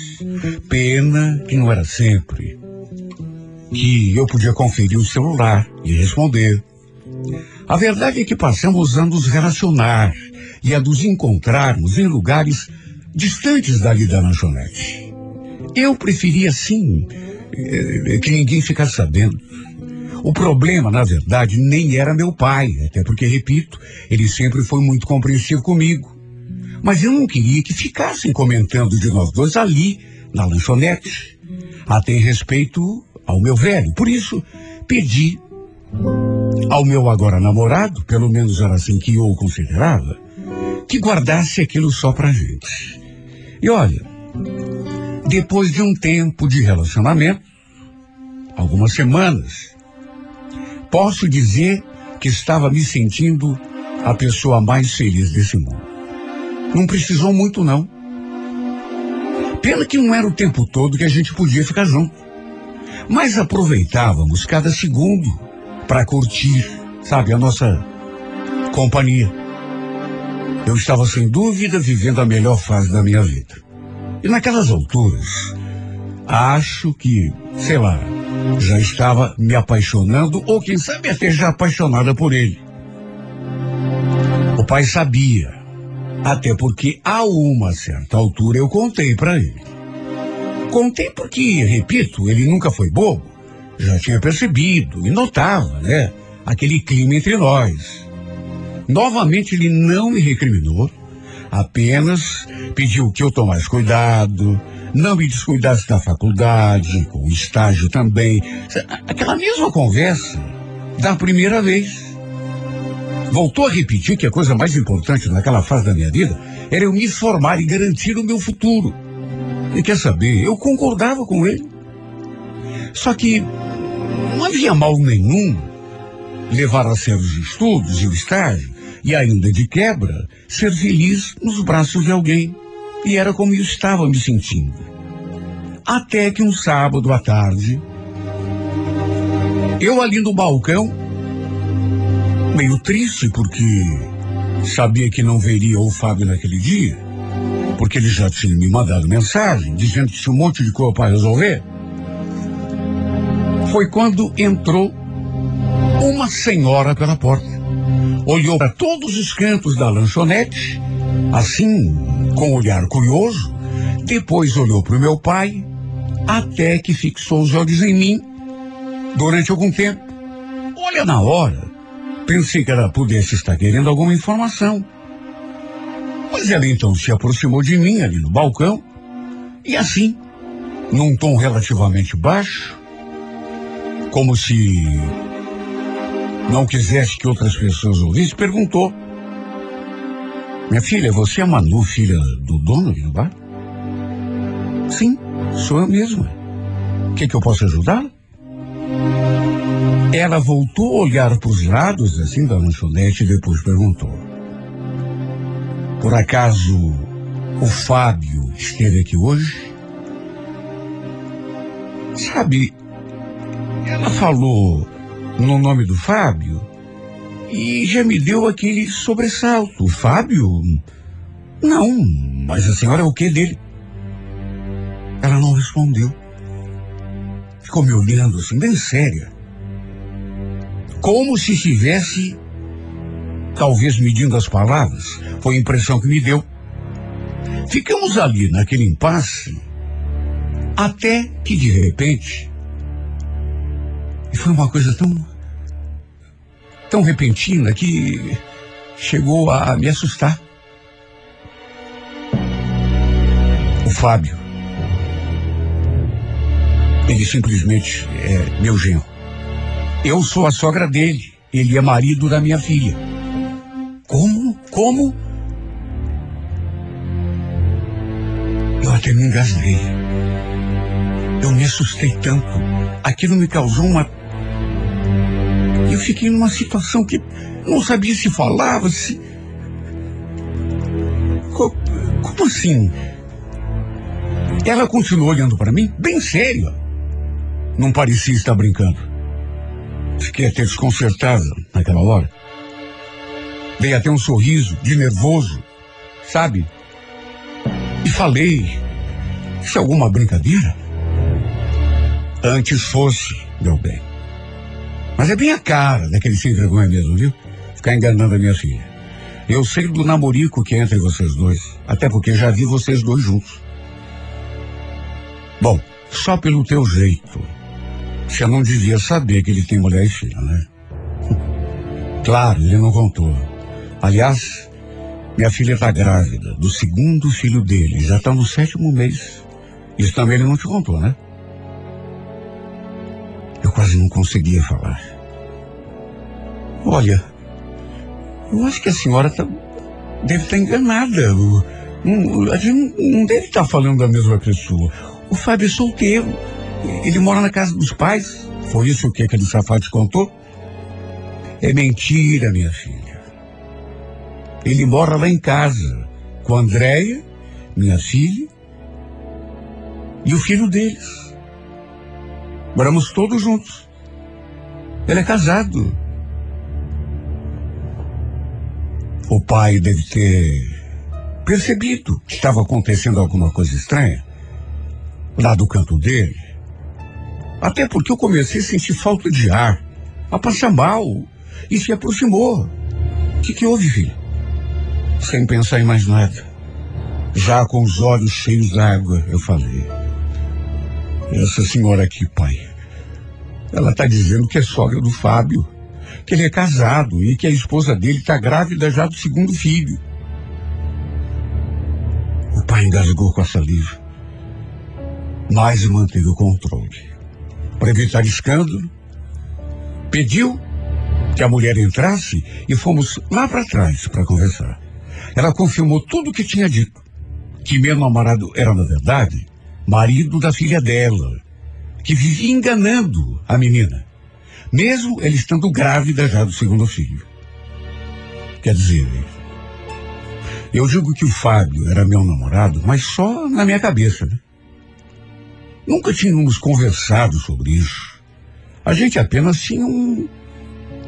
Pena que não era sempre. Que eu podia conferir o celular e responder. A verdade é que passamos a nos relacionar e a nos encontrarmos em lugares distantes dali da lanchonete. Eu preferia, sim, eh, que ninguém ficasse sabendo. O problema, na verdade, nem era meu pai, até porque, repito, ele sempre foi muito compreensivo comigo. Mas eu não queria que ficassem comentando de nós dois ali, na lanchonete. Até em respeito ao meu velho. Por isso, pedi ao meu agora namorado, pelo menos era assim que eu o considerava, que guardasse aquilo só pra gente. E olha, depois de um tempo de relacionamento, algumas semanas, posso dizer que estava me sentindo a pessoa mais feliz desse mundo. Não precisou muito, não. Pena que não era o tempo todo que a gente podia ficar junto. Mas aproveitávamos cada segundo para curtir, sabe, a nossa companhia. Eu estava sem dúvida vivendo a melhor fase da minha vida. E naquelas alturas, acho que, sei lá, já estava me apaixonando, ou quem sabe até já apaixonada por ele. O pai sabia, até porque a uma certa altura eu contei para ele. Contei porque, repito, ele nunca foi bobo. Já tinha percebido e notava, né? Aquele clima entre nós. Novamente ele não me recriminou, apenas pediu que eu tomasse cuidado, não me descuidasse da faculdade, com o estágio também. Aquela mesma conversa da primeira vez. Voltou a repetir que a coisa mais importante naquela fase da minha vida era eu me formar e garantir o meu futuro. E quer saber, eu concordava com ele. Só que não havia mal nenhum levar a sério os estudos e o estágio, e ainda de quebra, ser feliz nos braços de alguém. E era como eu estava me sentindo. Até que um sábado à tarde, eu ali no balcão, meio triste porque sabia que não veria o Fábio naquele dia, porque ele já tinha me mandado mensagem dizendo que tinha um monte de coisa para resolver. Foi quando entrou uma senhora pela porta. Olhou para todos os cantos da lanchonete, assim, com um olhar curioso, depois olhou para o meu pai, até que fixou os olhos em mim durante algum tempo. Olha, na hora, pensei que ela pudesse estar querendo alguma informação. Mas ela então se aproximou de mim ali no balcão e assim, num tom relativamente baixo, como se não quisesse que outras pessoas ouvissem, perguntou: Minha filha, você é Manu, filha do dono no bar? Sim, sou eu mesma. O que, que eu posso ajudar? Ela voltou a olhar para os lados, assim, da lanchonete e depois perguntou. Por acaso o Fábio esteve aqui hoje? Sabe, ela falou no nome do Fábio e já me deu aquele sobressalto. Fábio? Não, mas a senhora é o que dele? Ela não respondeu. Ficou me olhando assim, bem séria. Como se estivesse, talvez medindo as palavras. Foi a impressão que me deu. Ficamos ali naquele impasse, até que de repente, foi uma coisa tão, tão repentina que chegou a me assustar. O Fábio, ele simplesmente é meu genro. Eu sou a sogra dele, ele é marido da minha filha. Como? Como? Eu até me engasguei. Eu me assustei tanto. Aquilo me causou uma. Eu fiquei numa situação que não sabia se falava, se. Co- Como assim? Ela continuou olhando para mim, bem séria. Não parecia estar brincando. Fiquei até desconcertado naquela hora. Dei até um sorriso de nervoso, sabe? E falei: Isso é alguma brincadeira? Antes fosse, meu bem. Mas é bem a cara daquele sem vergonha mesmo, viu? Ficar enganando a minha filha. Eu sei do namorico que é entre vocês dois. Até porque já vi vocês dois juntos. Bom, só pelo teu jeito. Você não devia saber que ele tem mulher e filha, né? *laughs* Claro, ele não contou. Aliás, minha filha está grávida do segundo filho dele. Já está no sétimo mês. Isso também ele não te contou, né? Quase não conseguia falar. Olha, eu acho que a senhora tá- deve estar enganada. O- não- a gente não, deve estar falando da mesma pessoa. O Fábio é solteiro. Ele mora na casa dos pais. Foi isso que aquele safado contou? É mentira, minha filha. Ele mora lá em casa, com a Andréia, minha filha, e o filho deles. Moramos todos juntos. Ele é casado. O pai deve ter percebido que estava acontecendo alguma coisa estranha lá do canto dele. Até porque eu comecei a sentir falta de ar, a passar mal, e se aproximou. O que, que houve, filho? Sem pensar em mais nada. Já com os olhos cheios d'água, eu falei. Essa senhora aqui, pai. Ela está dizendo que é sogra do Fábio, que ele é casado e que a esposa dele está grávida já do segundo filho. O pai engasgou com a saliva, mas manteve o controle. Para evitar escândalo, pediu que a mulher entrasse e fomos lá para trás para conversar. Ela confirmou tudo o que tinha dito. Que meu namorado era, na verdade, marido da filha dela, que vivia enganando a menina, mesmo ele estando grávida já do segundo filho. Quer dizer, eu digo que o Fábio era meu namorado, mas só na minha cabeça, né? Nunca tínhamos conversado sobre isso. A gente apenas tinha um,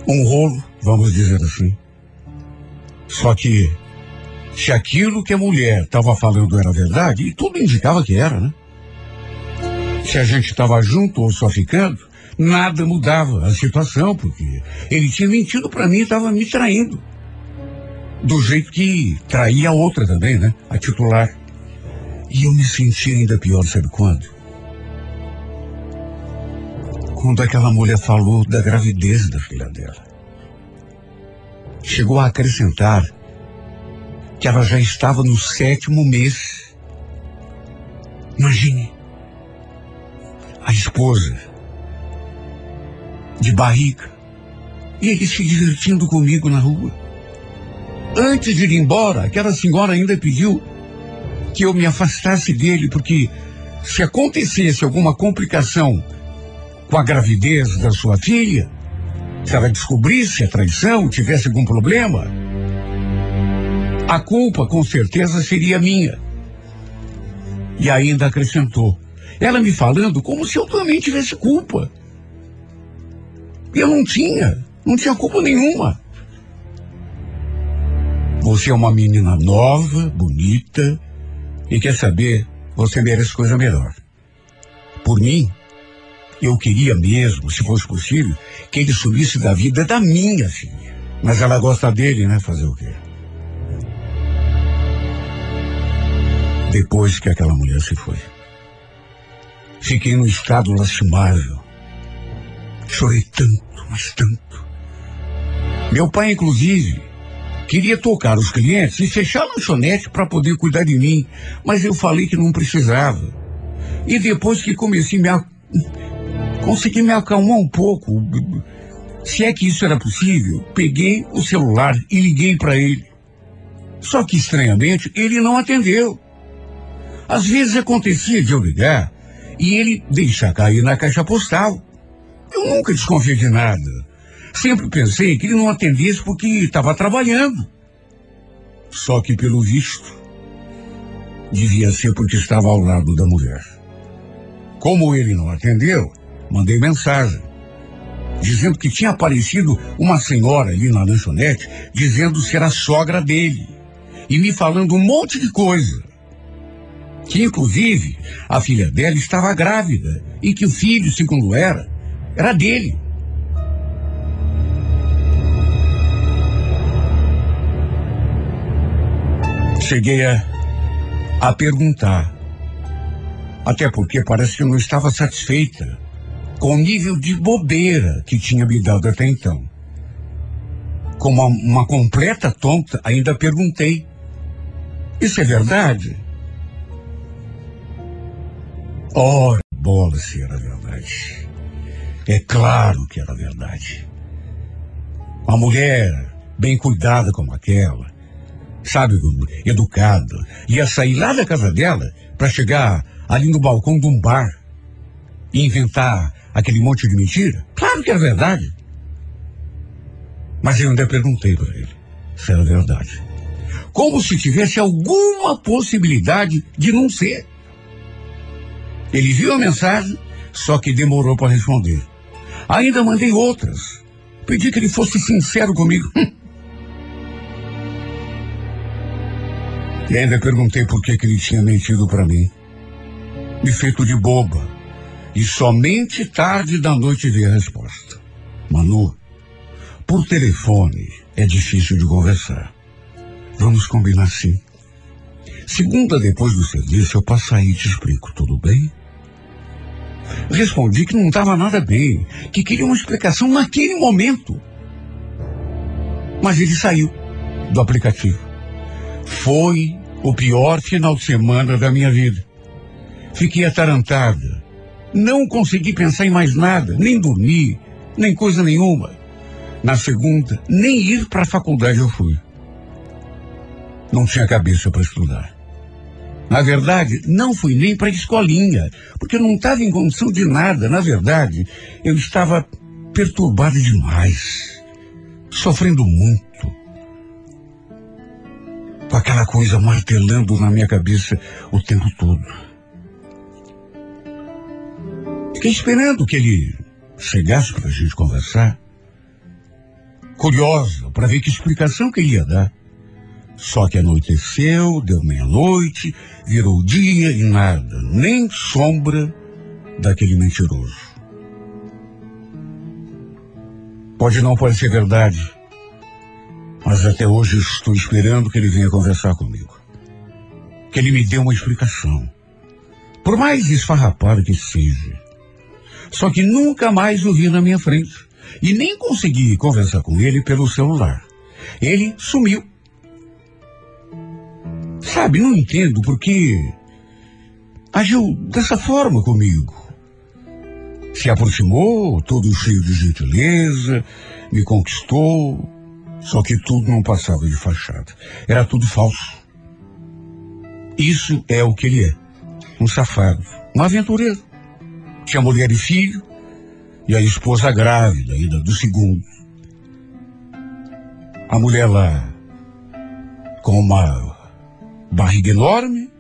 um rolo, vamos dizer assim. Só que se aquilo que a mulher estava falando era verdade, e tudo indicava que era, né? Se a gente estava junto ou só ficando, nada mudava a situação, porque ele tinha mentido para mim e estava me traindo. Do jeito que traía a outra também, né? A titular. E eu me senti ainda pior, sabe quando? Quando aquela mulher falou da gravidez da filha dela. Chegou a acrescentar que ela já estava no sétimo mês. Imagine. Esposa. De barriga. E ele se divertindo comigo na rua. Antes de ir embora, aquela senhora ainda pediu que eu me afastasse dele, porque se acontecesse alguma complicação com a gravidez da sua filha, se ela descobrisse a traição, tivesse algum problema, a culpa com certeza seria minha. E ainda acrescentou, ela me falando como se eu também tivesse culpa. Eu não tinha, não tinha culpa nenhuma. Você é uma menina nova, bonita, e quer saber, você merece coisa melhor. Por mim, eu queria mesmo, se fosse possível, que ele sumisse da vida da minha filha. Mas ela gosta dele, né? Fazer o quê? Depois que aquela mulher se foi, fiquei num estado lastimável. Chorei tanto, mas tanto. Meu pai, inclusive, queria tocar os clientes e fechar a lanchonete para poder cuidar de mim, mas eu falei que não precisava. E depois que comecei a me, a... consegui me acalmar um pouco, se é que isso era possível, peguei o celular e liguei para ele. Só que estranhamente ele não atendeu. Às vezes acontecia de eu ligar e ele deixar cair na caixa postal. Eu nunca desconfiei de nada. Sempre pensei que ele não atendesse porque estava trabalhando. Só que, pelo visto, devia ser porque estava ao lado da mulher. Como ele não atendeu, mandei mensagem, dizendo que tinha aparecido uma senhora ali na lanchonete, dizendo ser a sogra dele, e me falando um monte de coisa. Que, inclusive, a filha dela estava grávida e que o filho, segundo era, era dele. Cheguei a, a perguntar. Até porque parece que não estava satisfeita com o nível de bobeira que tinha me dado até então. Como uma, uma completa tonta, ainda perguntei. Isso é verdade? Ora, bola se era verdade. É claro que era verdade. Uma mulher bem cuidada como aquela, sabe, educada, ia sair lá da casa dela para chegar ali no balcão de um bar e inventar aquele monte de mentira? Claro que era verdade. Mas eu ainda perguntei para ele se era verdade. Como se tivesse alguma possibilidade de não ser. Ele viu a mensagem, só que demorou para responder. Ainda mandei outras. Pedi que ele fosse sincero comigo. *laughs* E ainda perguntei por que, que ele tinha mentido para mim. Me feito de boba. E somente tarde da noite veio a resposta. Manu, por telefone é difícil de conversar. Vamos combinar assim. Segunda, depois do serviço, eu passo aí e te explico, tudo bem? Respondi que não estava nada bem, que queria uma explicação naquele momento. Mas ele saiu do aplicativo. Foi o pior final de semana da minha vida. Fiquei atarantada. Não consegui pensar em mais nada, nem dormir, nem coisa nenhuma. Na segunda, nem ir para a faculdade eu fui. Não tinha cabeça para estudar. Na verdade, não fui nem para a escolinha, porque eu não estava em condição de nada. Na verdade, eu estava perturbado demais, sofrendo muito. Com aquela coisa martelando na minha cabeça o tempo todo. Fiquei esperando que ele chegasse para a gente conversar. Curiosa para ver que explicação que ele ia dar. Só que anoiteceu, deu meia-noite, virou dia e nada, nem sombra daquele mentiroso. Pode não parecer verdade, mas até hoje estou esperando que ele venha conversar comigo. Que ele me dê uma explicação. Por mais esfarrapado que seja. Só que nunca mais o vi na minha frente. E nem consegui conversar com ele pelo celular. Ele sumiu. Sabe, não entendo porque agiu dessa forma comigo. Se aproximou, todo cheio de gentileza, me conquistou, só que tudo não passava de fachada. Era tudo falso. Isso é o que ele é. Um safado, um aventureiro. Tinha mulher e filho, e a esposa grávida ainda do segundo. A mulher lá com uma barriga enorme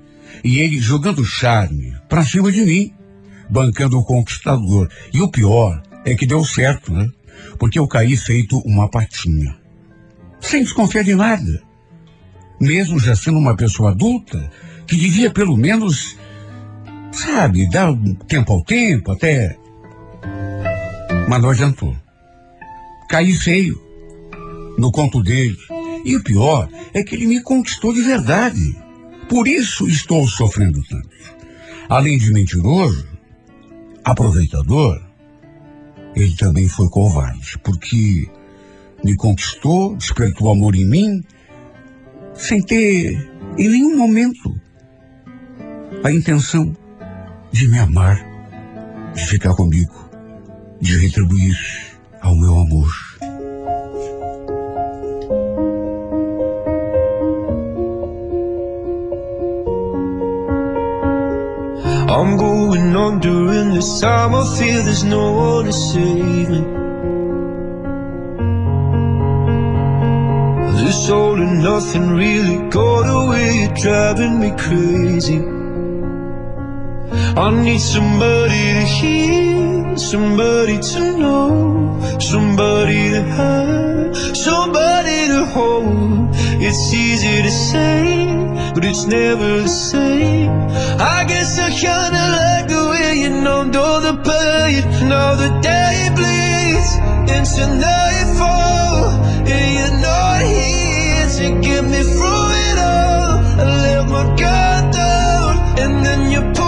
e ele jogando charme pra cima de mim, bancando o conquistador. E o pior é que deu certo, né? Porque eu caí feito uma patinha. Sem desconfiar de nada. Mesmo já sendo uma pessoa adulta, que devia pelo menos, sabe, dar tempo ao tempo, até. Mas não adiantou. Caí feio no conto dele. E o pior é que ele me conquistou de verdade. Por isso estou sofrendo tanto. Além de mentiroso, aproveitador, ele também foi covarde, porque me conquistou, despertou amor em mim, sem ter em nenhum momento a intenção de me amar, de ficar comigo, de retribuir ao meu amor. I'm going on during this time. I feel there's no one to save me. This all and nothing really got away. You're driving me crazy. I need somebody to hear, somebody to know, somebody to have, somebody to hold. It's easy to say, but it's never the same. I guess I kinda like the way you numbed all the pain. Now the day bleeds into nightfall, and you're not here to get me through it all. I let my guard down, and then you pulled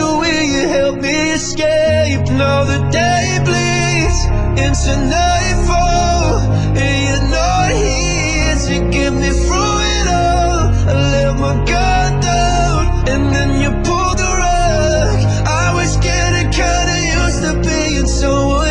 help me escape. Now the day bleeds into nightfall, and you're not here to get me through it all. I let my guard down, and then you pulled the rug. I was getting kinda used to being someone